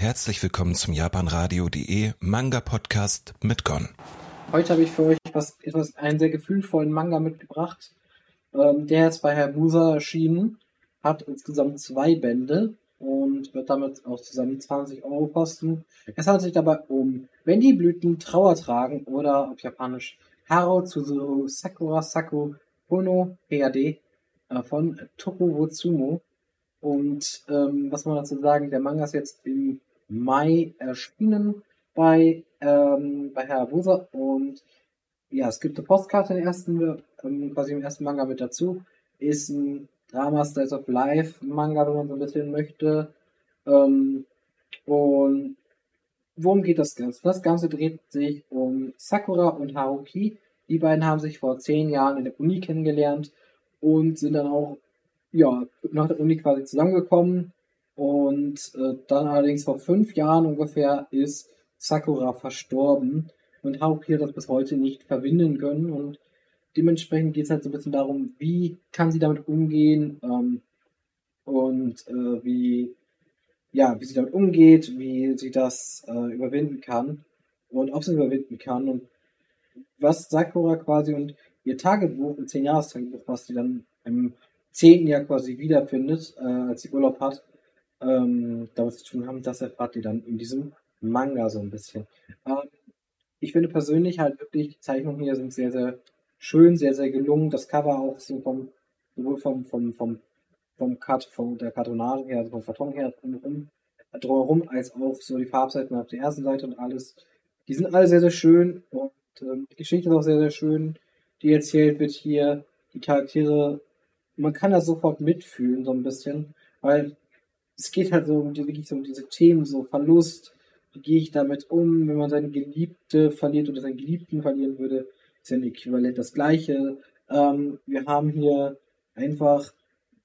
Herzlich willkommen zum japanradio.de Manga Podcast mit Gon. Heute habe ich für euch was, etwas, einen sehr gefühlvollen Manga mitgebracht. Ähm, der ist bei Buser erschienen, hat insgesamt zwei Bände und wird damit auch zusammen 20 Euro kosten. Es handelt sich dabei um Wenn die Blüten Trauer tragen oder auf Japanisch Haro Tsuzuru Sakura Saku Kono Heade äh, von Toku Wotsumo. Und ähm, was man dazu sagen, der Manga ist jetzt im Mai erschienen bei, ähm, bei Herr Buser und ja, es gibt eine Postkarte in ersten, ähm, quasi im ersten Manga mit dazu. Ist ein Drama Styles of Life Manga, wenn man so ein bisschen möchte. Ähm, und worum geht das Ganze? Das Ganze dreht sich um Sakura und Haruki. Die beiden haben sich vor zehn Jahren in der Uni kennengelernt und sind dann auch ja, nach der Uni quasi zusammengekommen. Und äh, dann allerdings vor fünf Jahren ungefähr ist Sakura verstorben und Haruki hat das bis heute nicht verbinden können. Und dementsprechend geht es halt so ein bisschen darum, wie kann sie damit umgehen ähm, und äh, wie, ja, wie sie damit umgeht, wie sie das äh, überwinden kann und ob sie überwinden kann und was Sakura quasi und ihr Tagebuch, ein 10 Jahres Tagebuch, was sie dann im zehnten Jahr quasi wiederfindet, äh, als sie Urlaub hat, ähm, damit zu tun haben, das erfahrt ihr dann in diesem Manga so ein bisschen. Ähm, ich finde persönlich halt wirklich, die Zeichnungen hier sind sehr, sehr schön, sehr, sehr gelungen. Das Cover auch so vom, sowohl vom, vom, vom, vom Cut, von der Kartonage her, also vom Karton her drumherum, drumherum, als auch so die Farbseiten auf der ersten Seite und alles. Die sind alle sehr, sehr schön und ähm, die Geschichte ist auch sehr, sehr schön, die erzählt wird hier. Die Charaktere man kann das sofort mitfühlen, so ein bisschen, weil es geht halt so um wirklich so um diese Themen, so Verlust, wie gehe ich damit um, wenn man seine Geliebte verliert oder seinen Geliebten verlieren würde, ist ja ein Äquivalent das gleiche. Ähm, wir haben hier einfach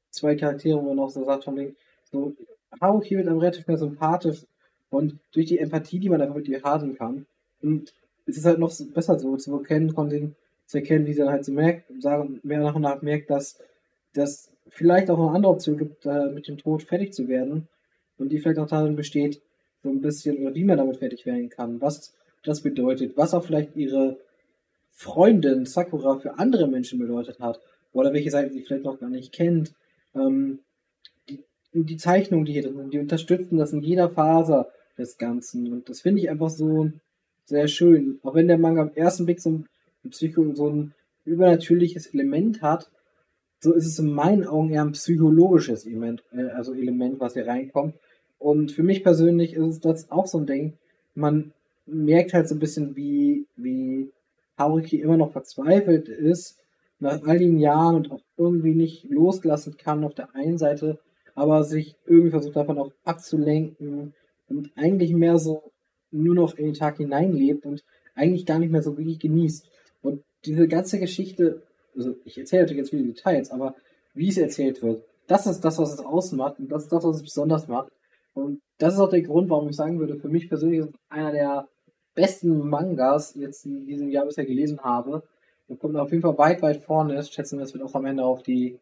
zwei Charaktere, wo man auch so sagt von wegen, so, Haruki wird einem relativ mehr sympathisch und durch die Empathie, die man einfach mit ihr haben kann, und es ist halt noch besser so zu erkennen, von den, zu erkennen, wie sie dann halt so merkt, sagen, mehr nach und nach merkt, dass dass vielleicht auch eine andere Option gibt, äh, mit dem Tod fertig zu werden. Und die vielleicht auch darin besteht, so ein bisschen, oder wie man damit fertig werden kann. Was das bedeutet, was auch vielleicht ihre Freundin Sakura für andere Menschen bedeutet hat. Oder welche Seiten sie vielleicht noch gar nicht kennt. Ähm, die, die Zeichnungen, die hier drin sind, die unterstützen das in jeder Phase des Ganzen. Und das finde ich einfach so sehr schön. Auch wenn der Manga am ersten Blick so ein, Psycho, so ein übernatürliches Element hat, so ist es in meinen Augen eher ein psychologisches Element, äh, also Element, was hier reinkommt. Und für mich persönlich ist das auch so ein Ding. Man merkt halt so ein bisschen, wie, wie Haruki immer noch verzweifelt ist, nach all den Jahren und auch irgendwie nicht losgelassen kann auf der einen Seite, aber sich irgendwie versucht davon auch abzulenken und eigentlich mehr so nur noch in den Tag hineinlebt und eigentlich gar nicht mehr so wirklich genießt. Und diese ganze Geschichte also ich erzähle natürlich jetzt viele Details, aber wie es erzählt wird, das ist das, was es ausmacht und das ist das, was es besonders macht. Und das ist auch der Grund, warum ich sagen würde, für mich persönlich ist einer der besten Mangas jetzt in diesem Jahr bisher gelesen habe. Und kommt auf jeden Fall weit, weit vorne. Ich schätze, das wird auch am Ende auf die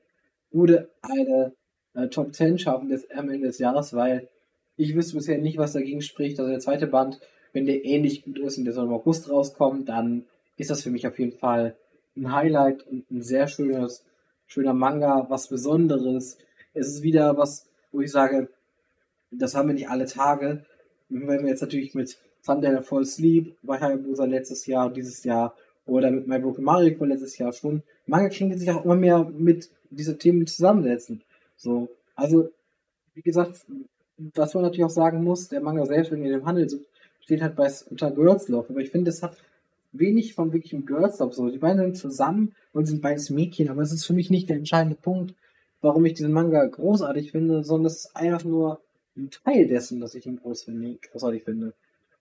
gute eine äh, Top 10 schaffen des, am Ende des Jahres, weil ich wüsste bisher nicht, was dagegen spricht. Also der zweite Band, wenn der ähnlich gut ist und der soll im August rauskommt, dann ist das für mich auf jeden Fall ein Highlight und ein sehr schönes, schöner Manga, was Besonderes. Es ist wieder was, wo ich sage, das haben wir nicht alle Tage. Wenn wir jetzt natürlich mit Thunder Fall Sleep bei Hayabusa letztes Jahr dieses Jahr oder mit My Broken Mario letztes Jahr schon, Manga kriegen sich auch immer mehr mit diese Themen zusammensetzen. So, also, wie gesagt, was man natürlich auch sagen muss, der Manga selbst, wenn ihr im Handel steht halt bei unter Girls Love, aber ich finde, das hat wenig von wirklichem Girls Love so. Die beiden sind zusammen und sind beides Mädchen, aber es ist für mich nicht der entscheidende Punkt, warum ich diesen Manga großartig finde, sondern es ist einfach nur ein Teil dessen, dass ich ihn großartig finde.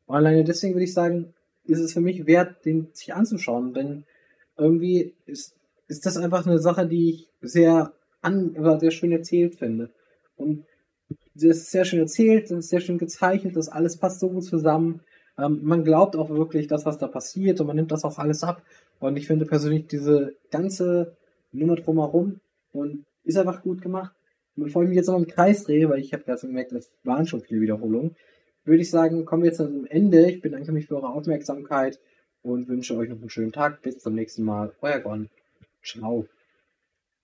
Und alleine deswegen würde ich sagen, ist es für mich wert, den sich anzuschauen, denn irgendwie ist, ist das einfach eine Sache, die ich sehr an, sehr schön erzählt finde. Und es ist sehr schön erzählt, es ist sehr schön gezeichnet, das alles passt so gut zusammen. Ähm, man glaubt auch wirklich das, was da passiert und man nimmt das auch alles ab. Und ich finde persönlich diese ganze Nummer drumherum und ist einfach gut gemacht. Und bevor ich mich jetzt noch im Kreis drehe, weil ich habe gerade gemerkt, das waren schon viele Wiederholungen, würde ich sagen, kommen wir jetzt zum Ende. Ich bedanke mich für eure Aufmerksamkeit und wünsche euch noch einen schönen Tag. Bis zum nächsten Mal. Euer Gon. Ciao.